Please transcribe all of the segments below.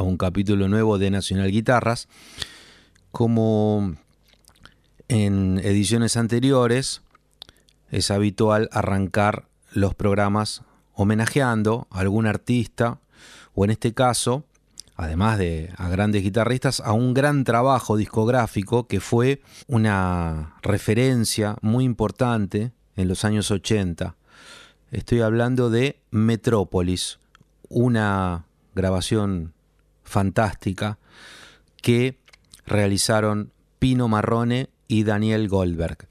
a un capítulo nuevo de Nacional Guitarras. Como en ediciones anteriores, es habitual arrancar los programas homenajeando a algún artista, o en este caso, además de a grandes guitarristas, a un gran trabajo discográfico que fue una referencia muy importante en los años 80. Estoy hablando de Metrópolis, una grabación fantástica que realizaron Pino Marrone y Daniel Goldberg.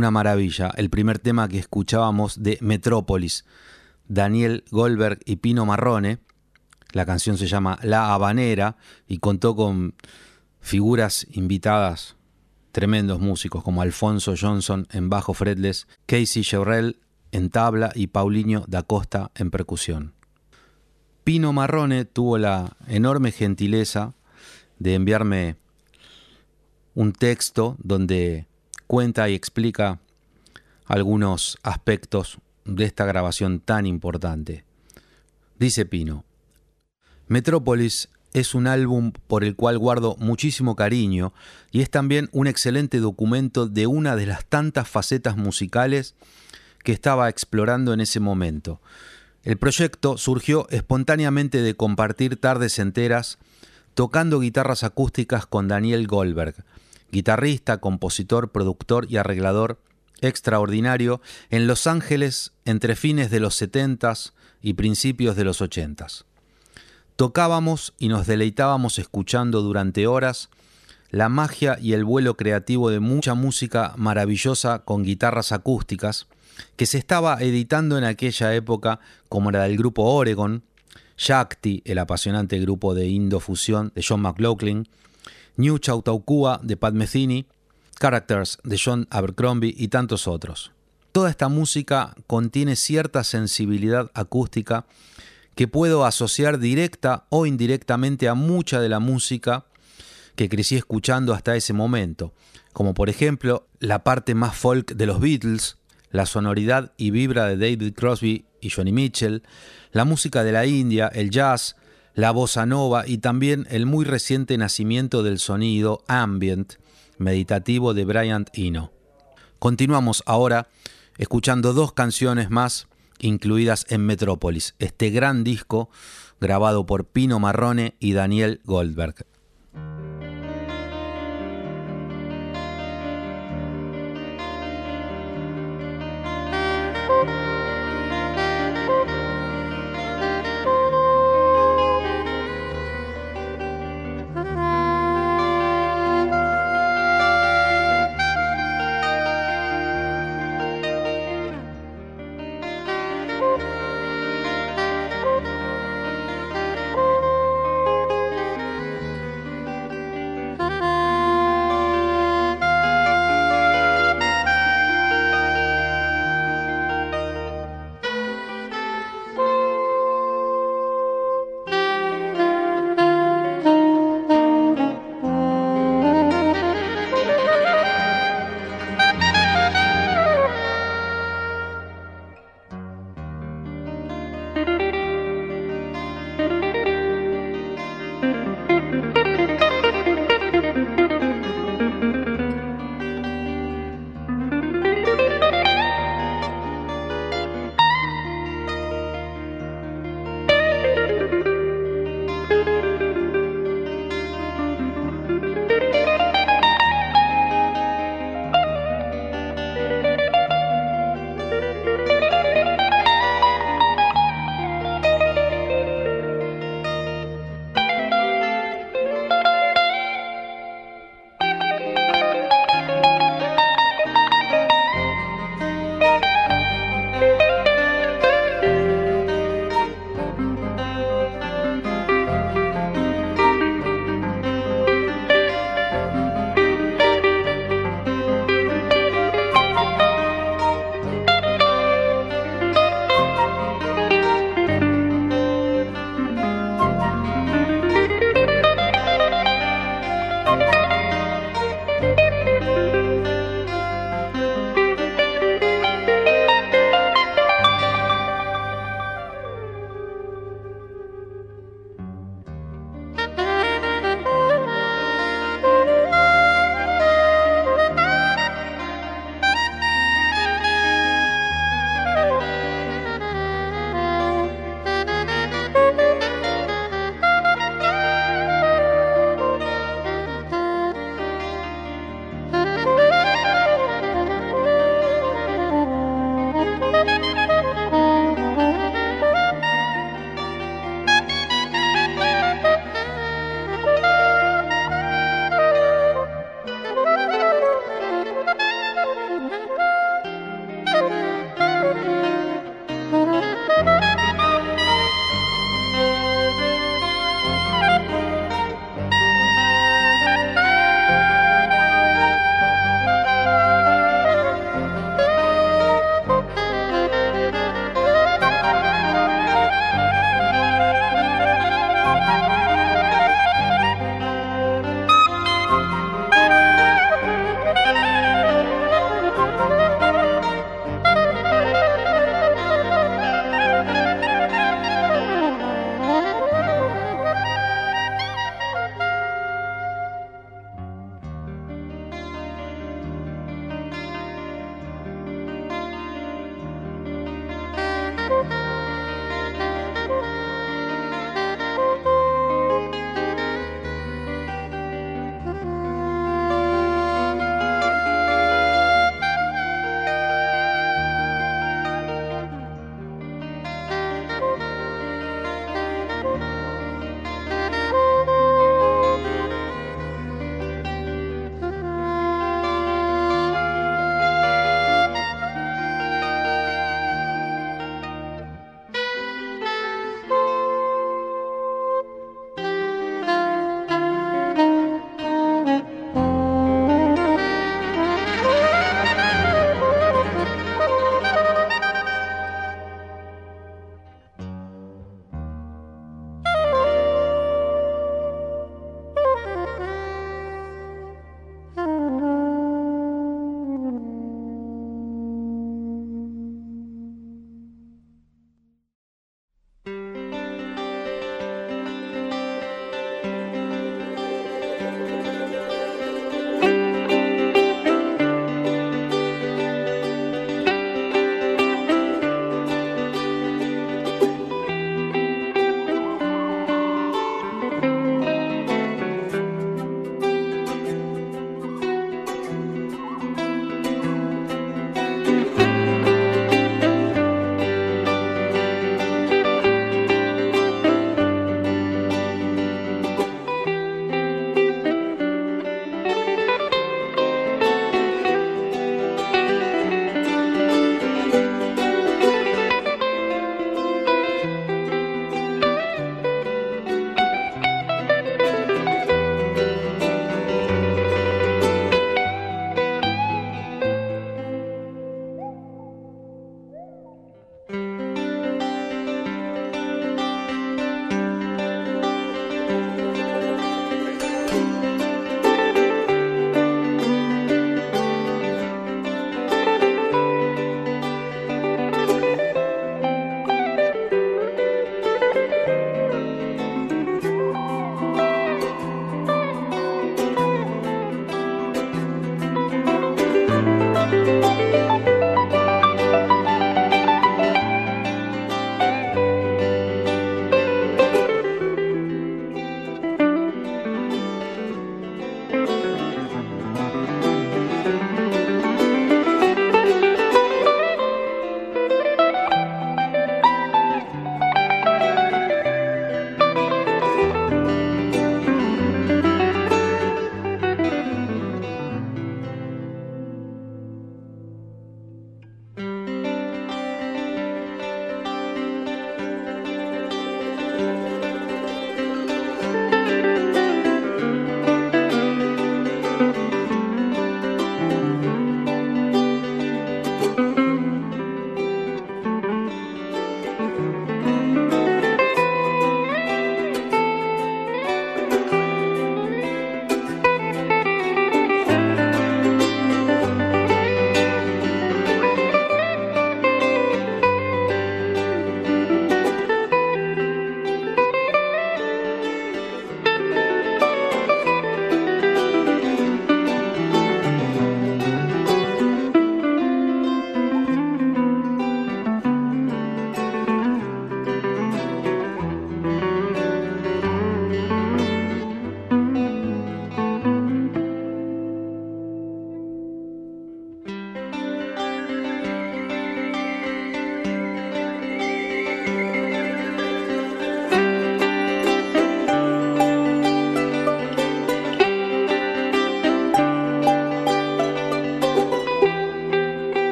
Una maravilla. El primer tema que escuchábamos de Metrópolis, Daniel Goldberg y Pino Marrone. La canción se llama La Habanera y contó con figuras invitadas, tremendos músicos como Alfonso Johnson en bajo fretless, Casey Sherrell en tabla y Paulinho da Costa en percusión. Pino Marrone tuvo la enorme gentileza de enviarme un texto donde cuenta y explica algunos aspectos de esta grabación tan importante. Dice Pino, Metrópolis es un álbum por el cual guardo muchísimo cariño y es también un excelente documento de una de las tantas facetas musicales que estaba explorando en ese momento. El proyecto surgió espontáneamente de compartir tardes enteras tocando guitarras acústicas con Daniel Goldberg, guitarrista, compositor, productor y arreglador extraordinario en Los Ángeles entre fines de los 70s y principios de los 80s. Tocábamos y nos deleitábamos escuchando durante horas la magia y el vuelo creativo de mucha música maravillosa con guitarras acústicas que se estaba editando en aquella época como la del grupo Oregon, Shakti, el apasionante grupo de Indo-Fusión de John McLaughlin, New Chautauqua de Pat Metheny, Characters de John Abercrombie y tantos otros. Toda esta música contiene cierta sensibilidad acústica que puedo asociar directa o indirectamente a mucha de la música que crecí escuchando hasta ese momento, como por ejemplo la parte más folk de los Beatles, la sonoridad y vibra de David Crosby y Johnny Mitchell, la música de la India, el jazz, la bossa nova y también el muy reciente nacimiento del sonido ambient meditativo de Bryant Eno. Continuamos ahora escuchando dos canciones más incluidas en Metrópolis, este gran disco grabado por Pino Marrone y Daniel Goldberg.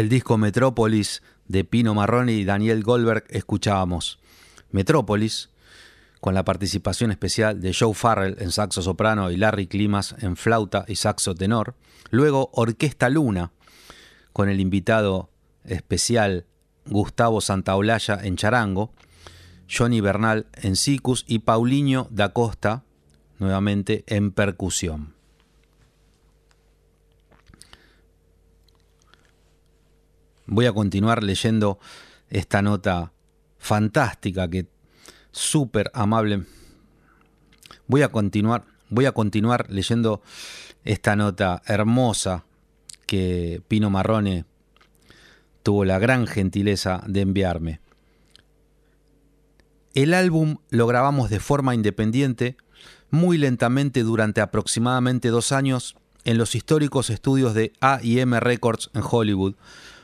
Del disco Metrópolis de Pino Marrone y Daniel Goldberg escuchábamos Metrópolis, con la participación especial de Joe Farrell en saxo soprano y Larry Climas en flauta y saxo tenor. Luego Orquesta Luna, con el invitado especial Gustavo Santaolalla en charango, Johnny Bernal en sicus y Paulinho da Costa nuevamente en percusión. Voy a continuar leyendo esta nota fantástica que súper amable. Voy a continuar, voy a continuar leyendo esta nota hermosa que Pino Marrone tuvo la gran gentileza de enviarme. El álbum lo grabamos de forma independiente, muy lentamente durante aproximadamente dos años en los históricos estudios de A&M Records en Hollywood,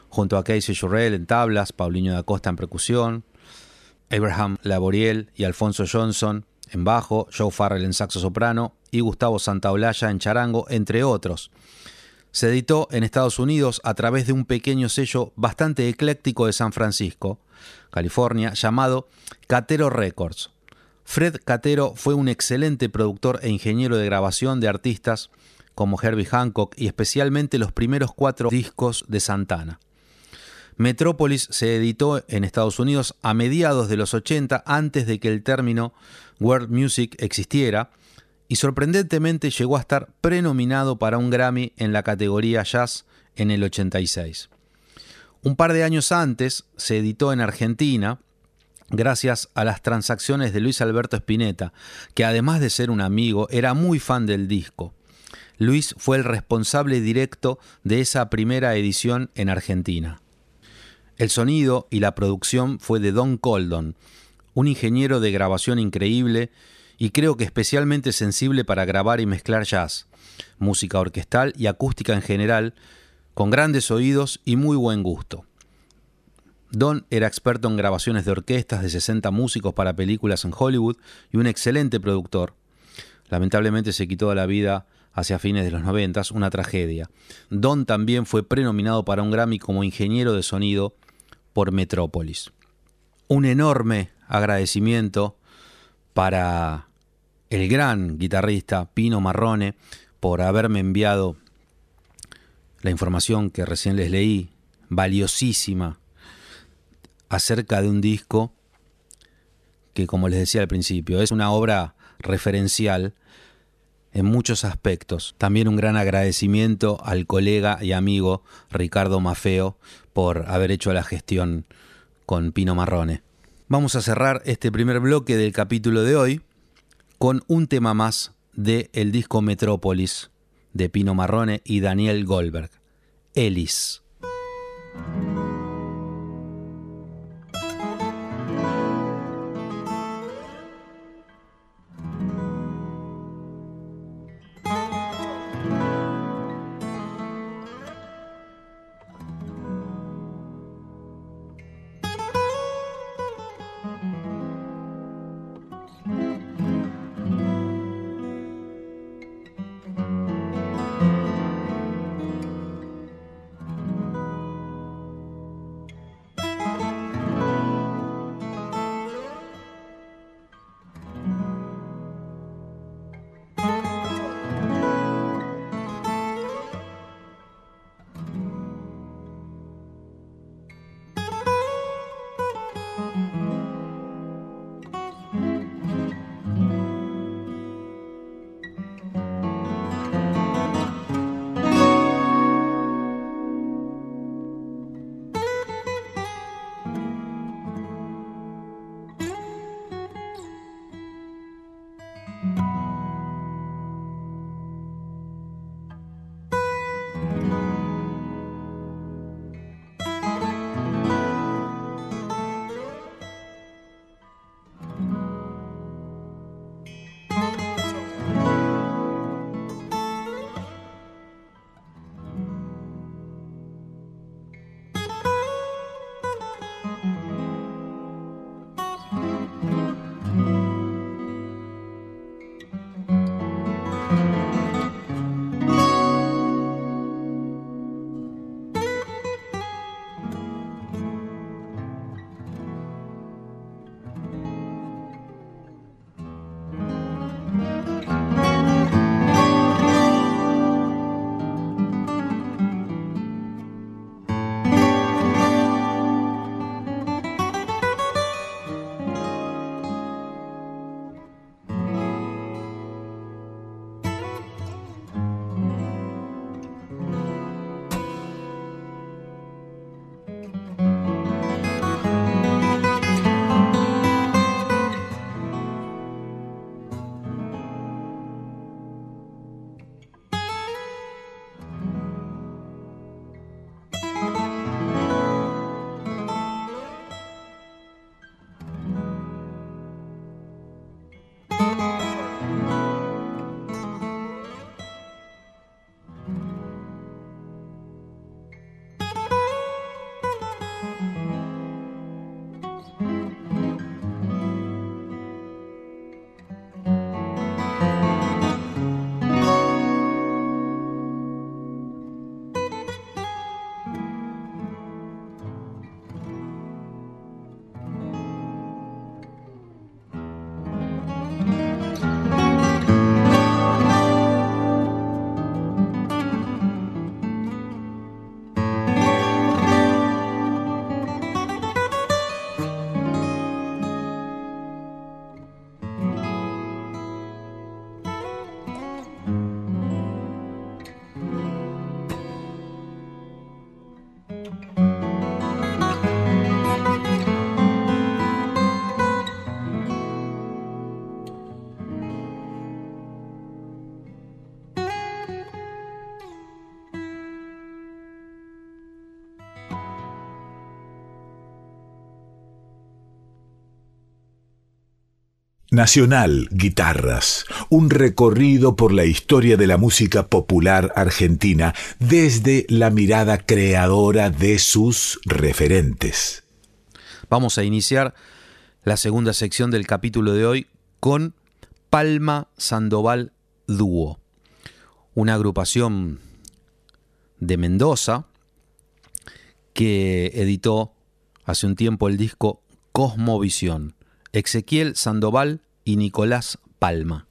junto a Casey Jurrell en tablas, Paulinho da Costa en percusión, Abraham Laboriel y Alfonso Johnson en bajo, Joe Farrell en saxo soprano y Gustavo Santaolalla en charango, entre otros. Se editó en Estados Unidos a través de un pequeño sello bastante ecléctico de San Francisco, California, llamado Catero Records. Fred Catero fue un excelente productor e ingeniero de grabación de artistas como Herbie Hancock y especialmente los primeros cuatro discos de Santana. Metrópolis se editó en Estados Unidos a mediados de los 80 antes de que el término World Music existiera y sorprendentemente llegó a estar prenominado para un Grammy en la categoría Jazz en el 86. Un par de años antes se editó en Argentina gracias a las transacciones de Luis Alberto Spinetta, que además de ser un amigo era muy fan del disco. Luis fue el responsable directo de esa primera edición en Argentina. El sonido y la producción fue de Don Coldon, un ingeniero de grabación increíble y creo que especialmente sensible para grabar y mezclar jazz, música orquestal y acústica en general, con grandes oídos y muy buen gusto. Don era experto en grabaciones de orquestas de 60 músicos para películas en Hollywood y un excelente productor. Lamentablemente se quitó la vida hacia fines de los 90, una tragedia. Don también fue prenominado para un Grammy como ingeniero de sonido por Metrópolis. Un enorme agradecimiento para el gran guitarrista Pino Marrone por haberme enviado la información que recién les leí, valiosísima, acerca de un disco que, como les decía al principio, es una obra referencial en muchos aspectos. También un gran agradecimiento al colega y amigo Ricardo Mafeo por haber hecho la gestión con Pino Marrone. Vamos a cerrar este primer bloque del capítulo de hoy con un tema más de el disco Metrópolis de Pino Marrone y Daniel Goldberg, Ellis. Nacional Guitarras, un recorrido por la historia de la música popular argentina desde la mirada creadora de sus referentes. Vamos a iniciar la segunda sección del capítulo de hoy con Palma Sandoval Dúo, una agrupación de Mendoza que editó hace un tiempo el disco Cosmovisión. Ezequiel Sandoval y Nicolás Palma.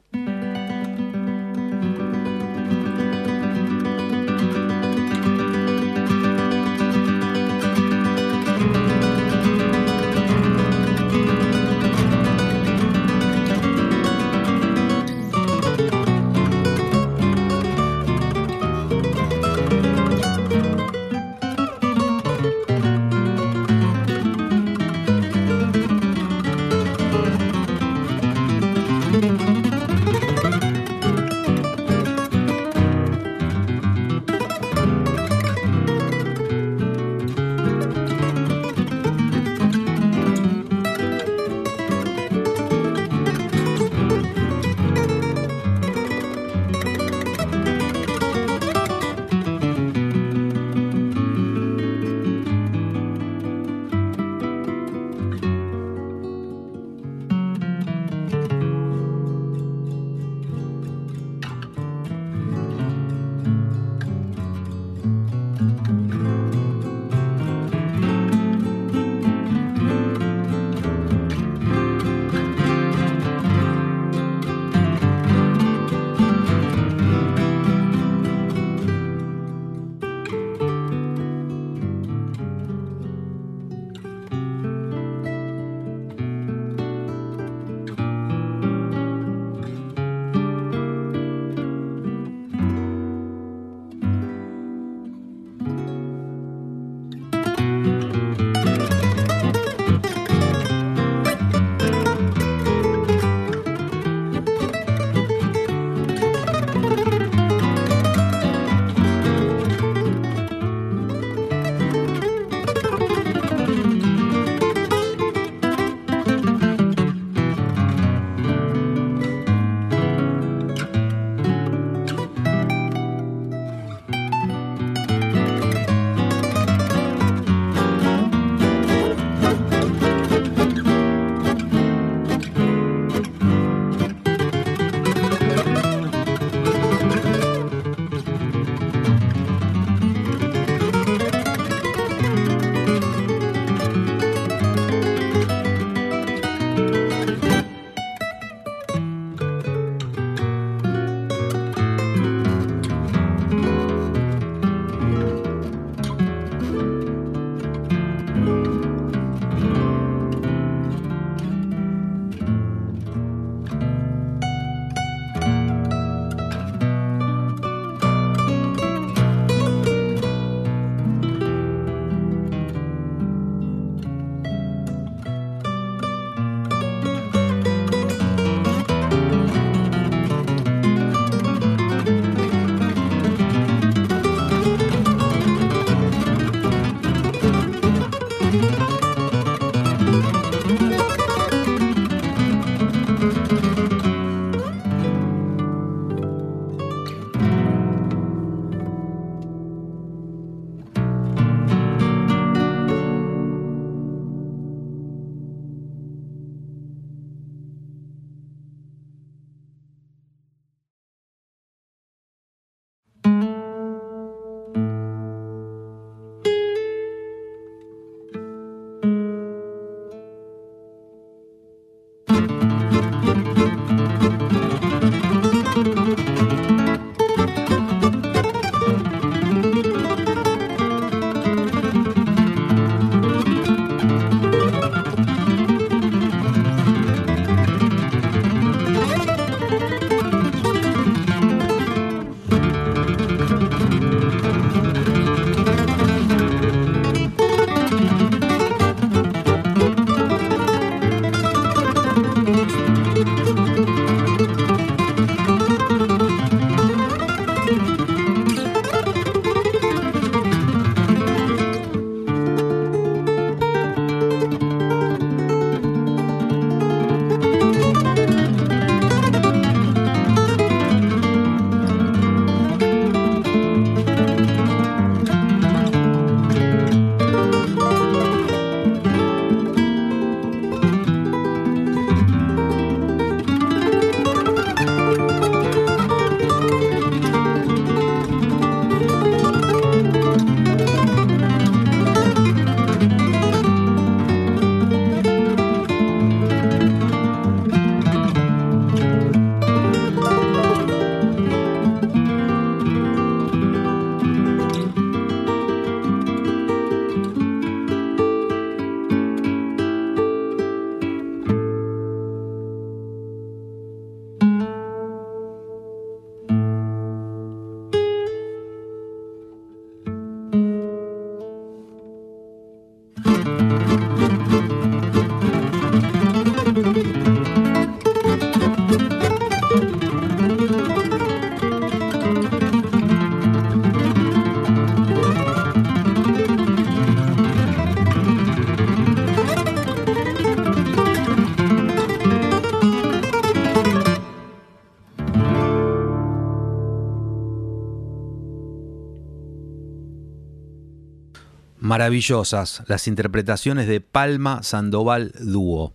Maravillosas las interpretaciones de Palma Sandoval Dúo.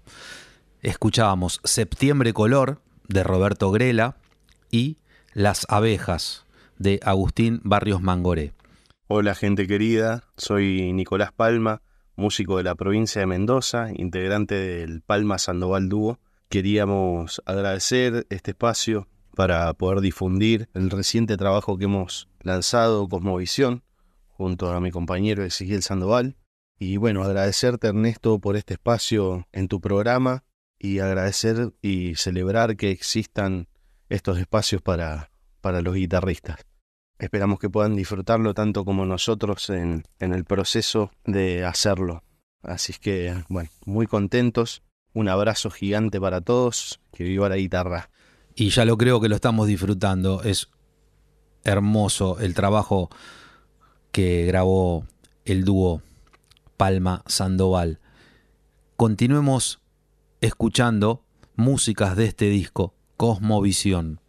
Escuchábamos Septiembre Color de Roberto Grela y Las Abejas de Agustín Barrios Mangoré. Hola gente querida, soy Nicolás Palma, músico de la provincia de Mendoza, integrante del Palma Sandoval Dúo. Queríamos agradecer este espacio para poder difundir el reciente trabajo que hemos lanzado, Cosmovisión, junto a mi compañero Ezequiel Sandoval. Y bueno, agradecerte Ernesto por este espacio en tu programa y agradecer y celebrar que existan estos espacios para, para los guitarristas. Esperamos que puedan disfrutarlo tanto como nosotros en, en el proceso de hacerlo. Así que, bueno, muy contentos. Un abrazo gigante para todos. Que viva la guitarra. Y ya lo creo que lo estamos disfrutando. Es hermoso el trabajo que grabó el dúo Palma Sandoval. Continuemos escuchando músicas de este disco, Cosmovisión.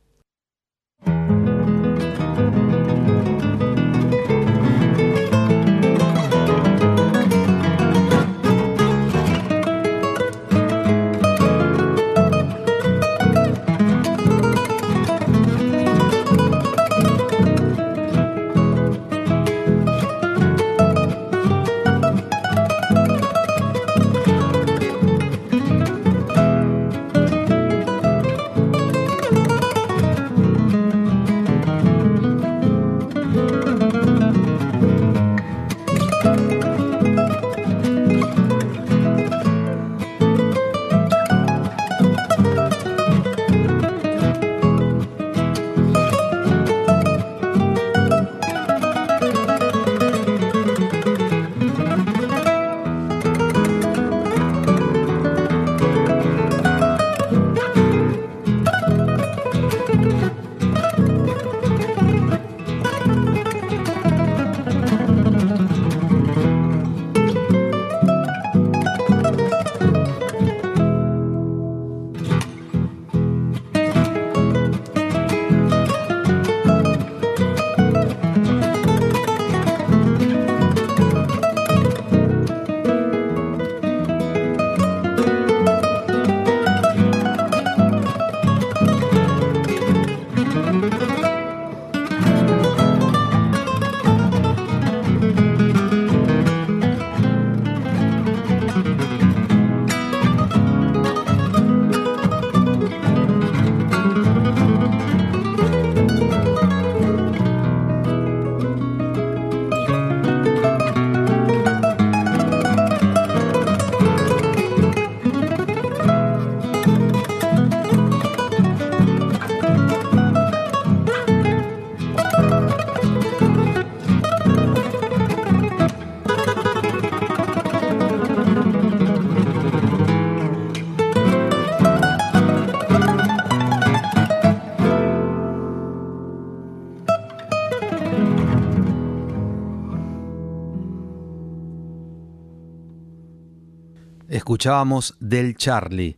Escuchábamos Del Charlie,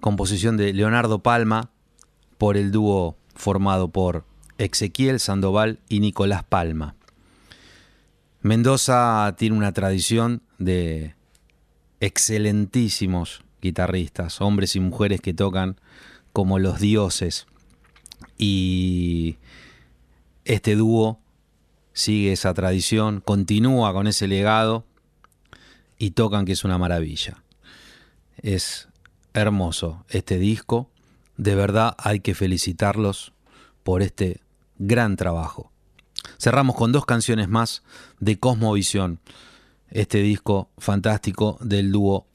composición de Leonardo Palma por el dúo formado por Ezequiel Sandoval y Nicolás Palma. Mendoza tiene una tradición de excelentísimos guitarristas, hombres y mujeres que tocan como los dioses. Y este dúo sigue esa tradición, continúa con ese legado y tocan que es una maravilla. Es hermoso este disco. De verdad hay que felicitarlos por este gran trabajo. Cerramos con dos canciones más de Cosmovisión, este disco fantástico del dúo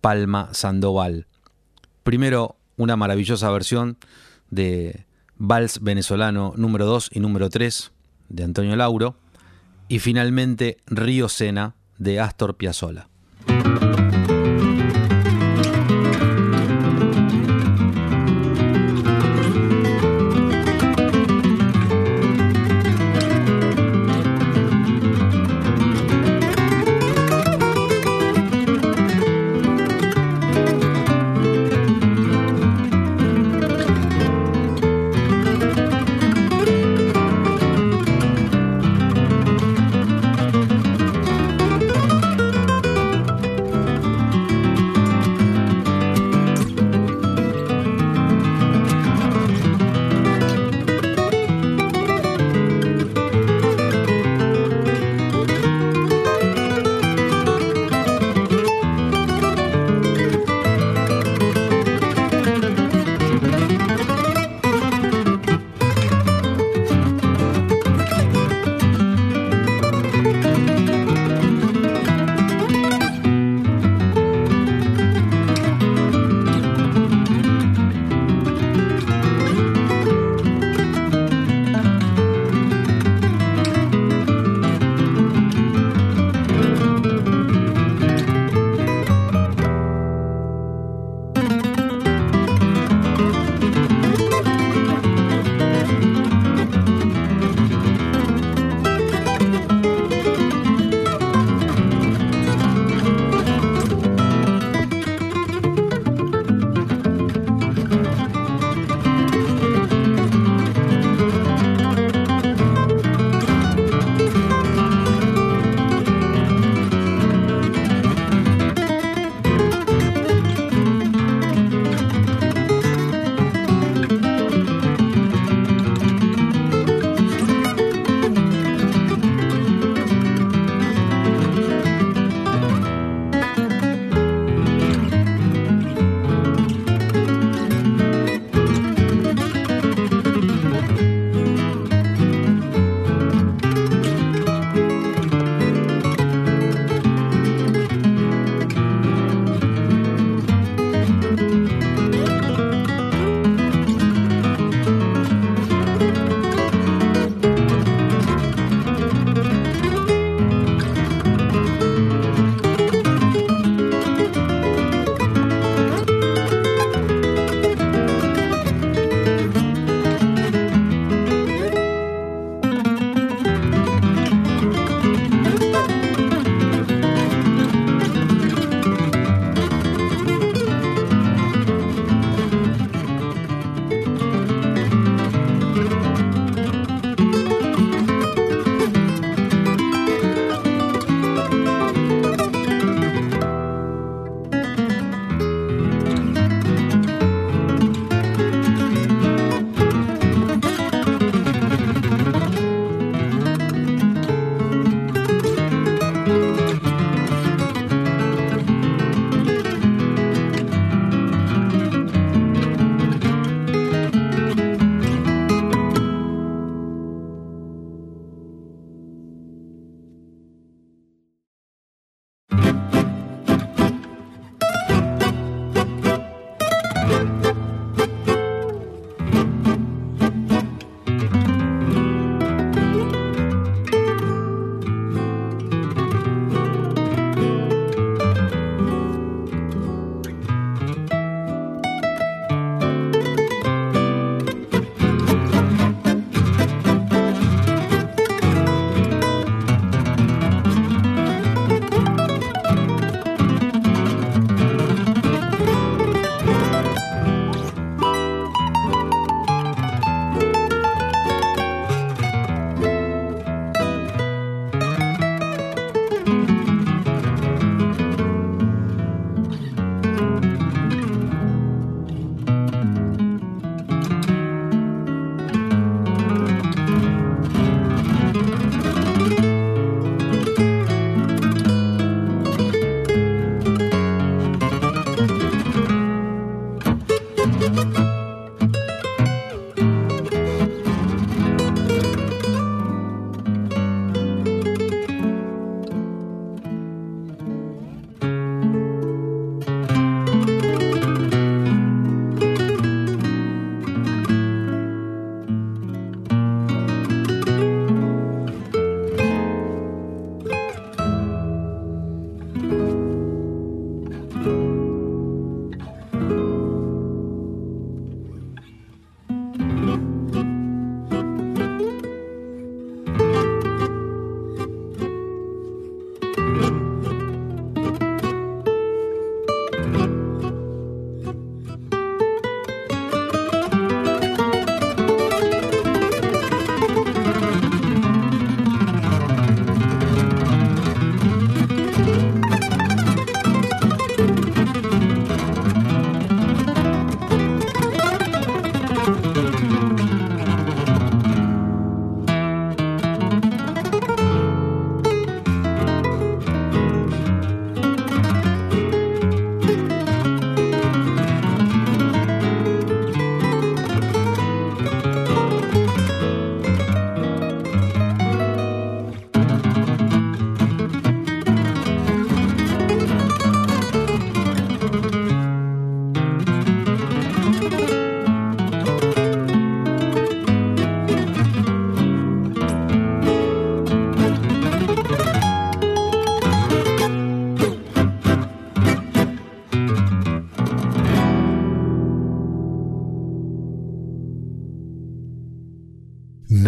Palma Sandoval. Primero, una maravillosa versión de Vals venezolano número 2 y número 3 de Antonio Lauro. Y finalmente, Río Sena de Astor Piazzolla.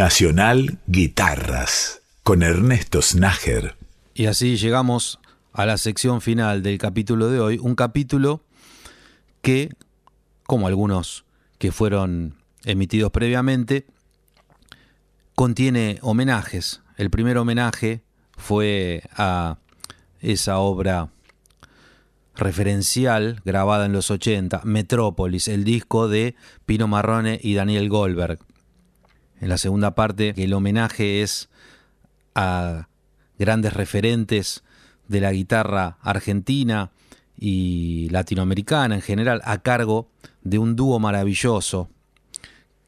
Nacional Guitarras con Ernesto Snager. Y así llegamos a la sección final del capítulo de hoy, un capítulo que, como algunos que fueron emitidos previamente, contiene homenajes. El primer homenaje fue a esa obra referencial grabada en los 80, Metrópolis, el disco de Pino Marrone y Daniel Goldberg. En la segunda parte, el homenaje es a grandes referentes de la guitarra argentina y latinoamericana en general, a cargo de un dúo maravilloso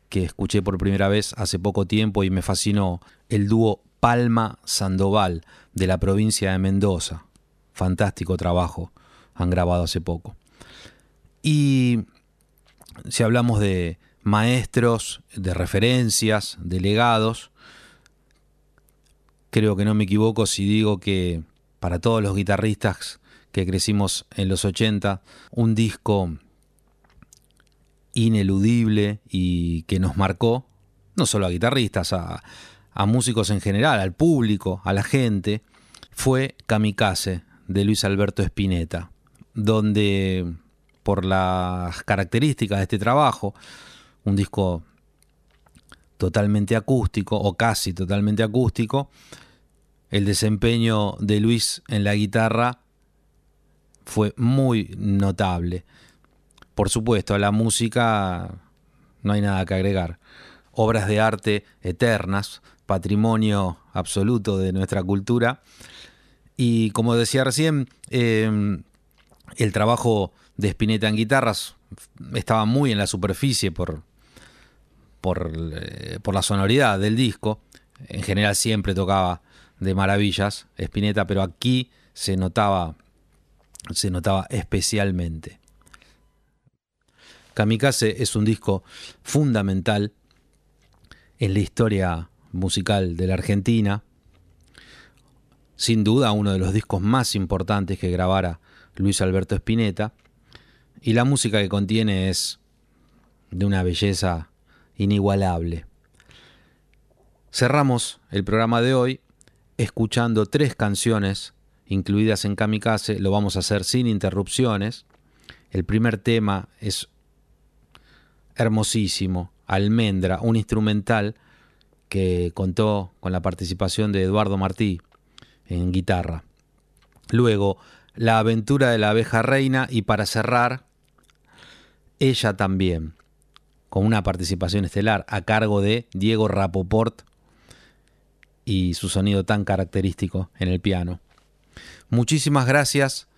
que escuché por primera vez hace poco tiempo y me fascinó, el dúo Palma Sandoval de la provincia de Mendoza. Fantástico trabajo han grabado hace poco. Y si hablamos de maestros, de referencias, de legados, creo que no me equivoco si digo que para todos los guitarristas que crecimos en los 80, un disco ineludible y que nos marcó, no solo a guitarristas, a, a músicos en general, al público, a la gente, fue Kamikaze de Luis Alberto Spinetta donde por las características de este trabajo, un disco totalmente acústico o casi totalmente acústico, el desempeño de Luis en la guitarra fue muy notable. Por supuesto, a la música no hay nada que agregar. Obras de arte eternas, patrimonio absoluto de nuestra cultura. Y como decía recién, eh, el trabajo de Spinetta en guitarras estaba muy en la superficie por, por, eh, por, la sonoridad del disco. En general siempre tocaba de maravillas Spinetta, pero aquí se notaba, se notaba especialmente. Kamikaze es un disco fundamental en la historia musical de la Argentina. Sin duda uno de los discos más importantes que grabara Luis Alberto Spinetta, y la música que contiene es de una belleza inigualable. Cerramos el programa de hoy escuchando tres canciones incluidas en Kamikaze, lo vamos a hacer sin interrupciones. El primer tema es hermosísimo, Almendra, un instrumental que contó con la participación de Eduardo Martí en guitarra. Luego, la aventura de la abeja reina y para cerrar, ella también, con una participación estelar a cargo de Diego Rapoport y su sonido tan característico en el piano. Muchísimas gracias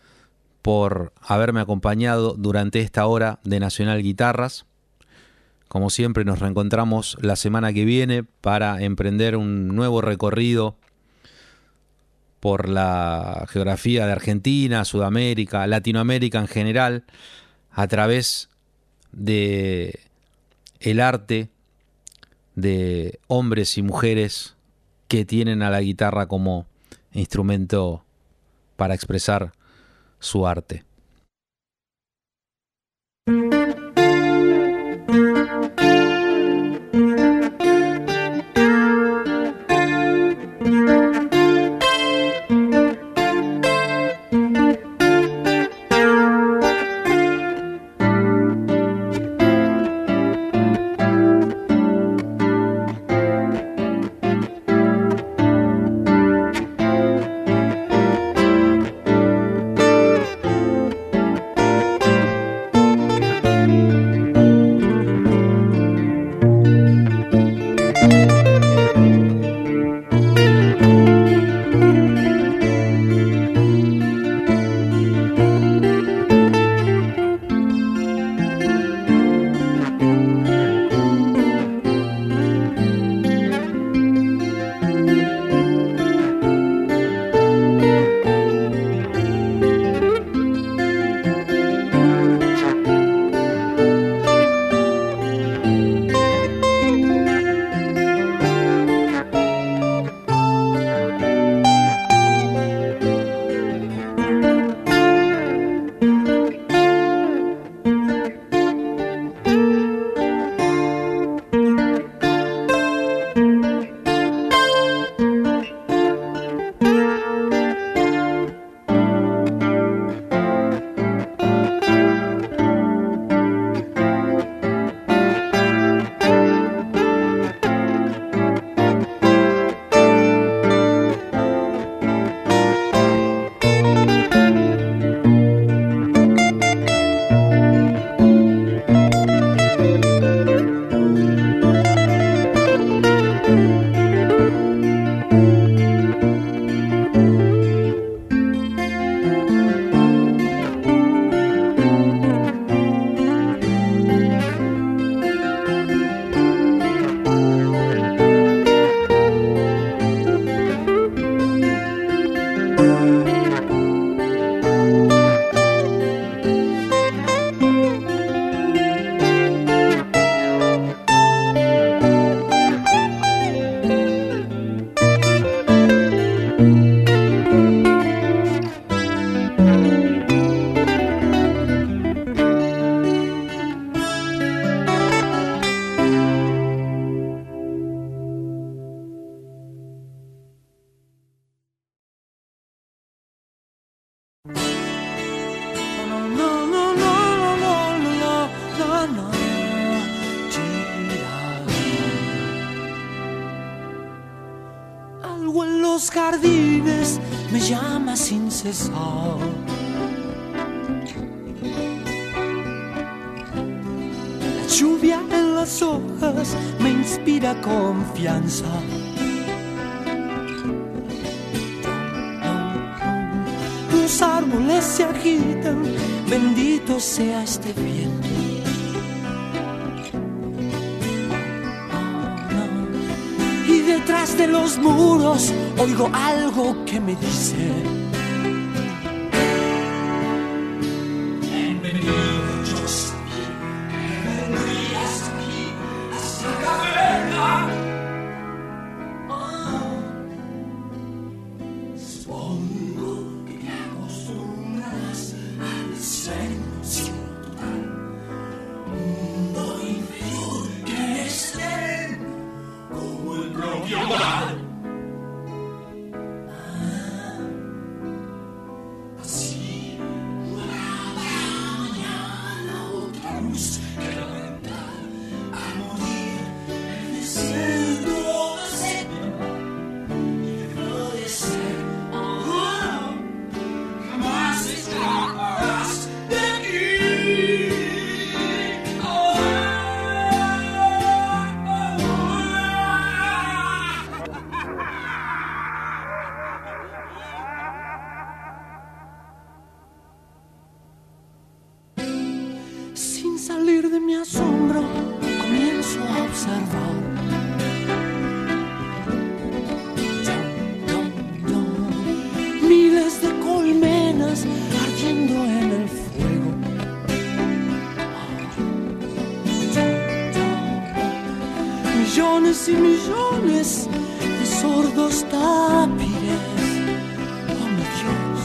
por haberme acompañado durante esta hora de Nacional Guitarras. Como siempre nos reencontramos la semana que viene para emprender un nuevo recorrido por la geografía de Argentina, Sudamérica, Latinoamérica en general, a través de el arte de hombres y mujeres que tienen a la guitarra como instrumento para expresar su arte. Lluvia en las hojas me inspira confianza. Los árboles se agitan, bendito sea este viento. Y detrás de los muros oigo algo que me dice. Millones y millones de sordos tápires. Oh mi Dios.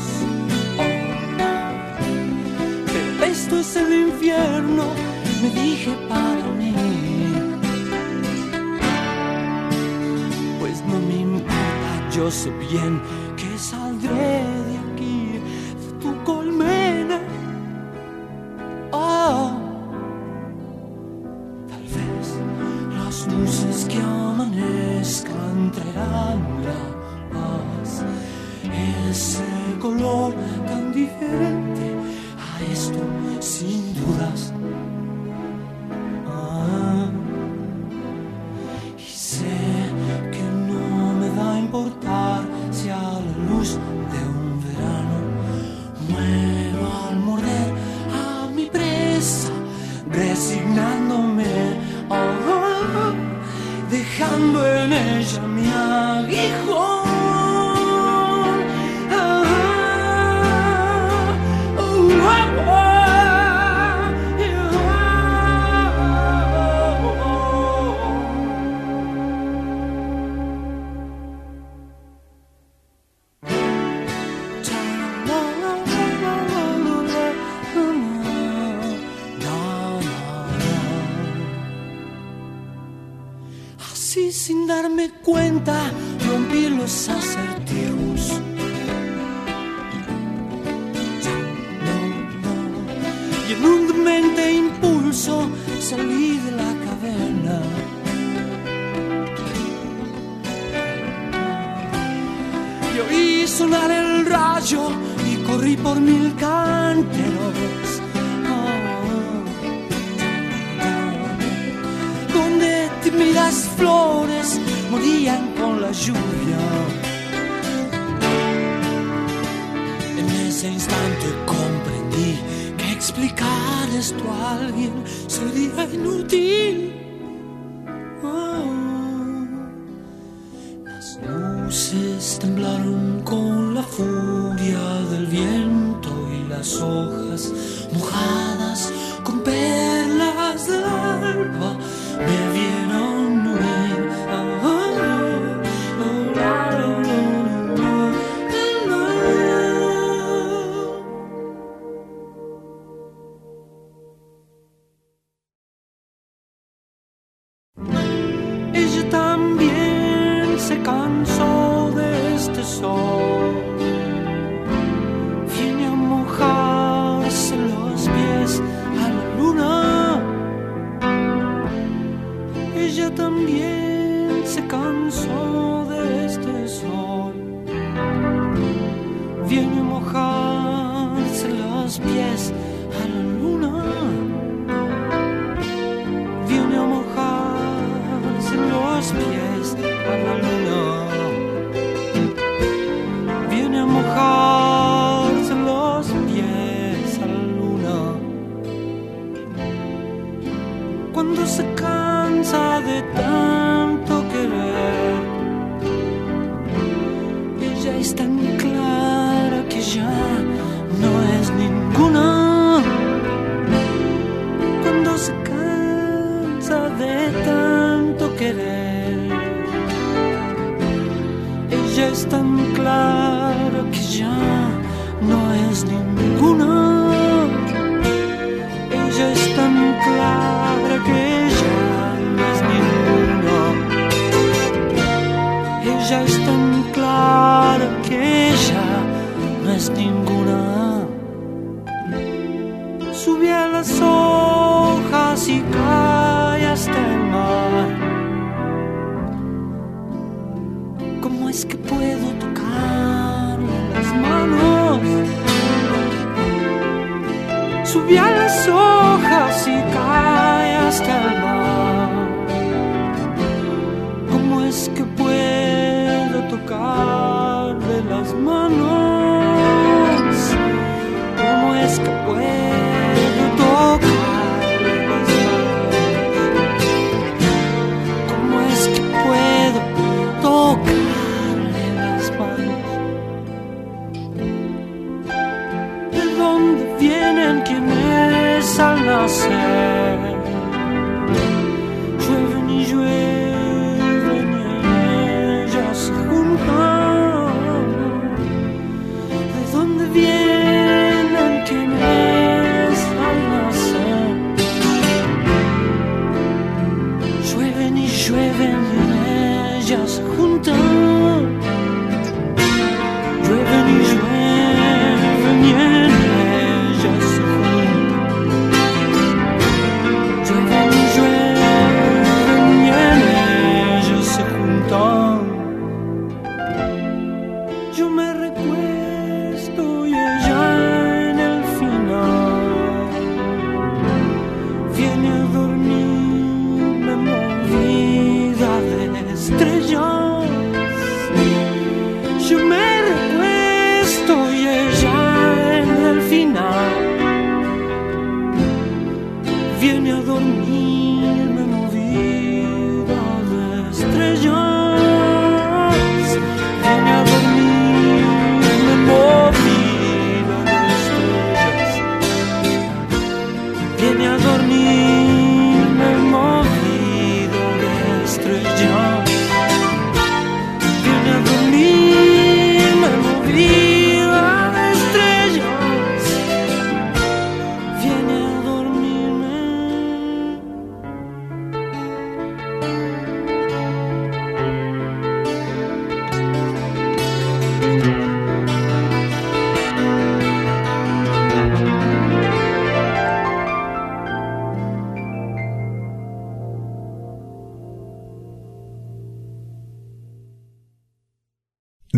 Pero esto es el infierno, me dije para mí. Pues no me importa, yo sé bien que saldré por mil canteros. Donde tímidas flores morían con la lluvia. En ese instante comprendí que explicar esto a alguien sería inútil. cuando se cansa de tanto querer. Ella es tan clara que ya no es ninguna. Cuando se cansa de tanto querer. Ella es tan clara que ya no es ninguna. que ya no es ningún puedo tocar las manos. ¿Cómo es que puedo tocarle las manos? ¿De dónde vienen quienes al nacer? llueven ellas juntas.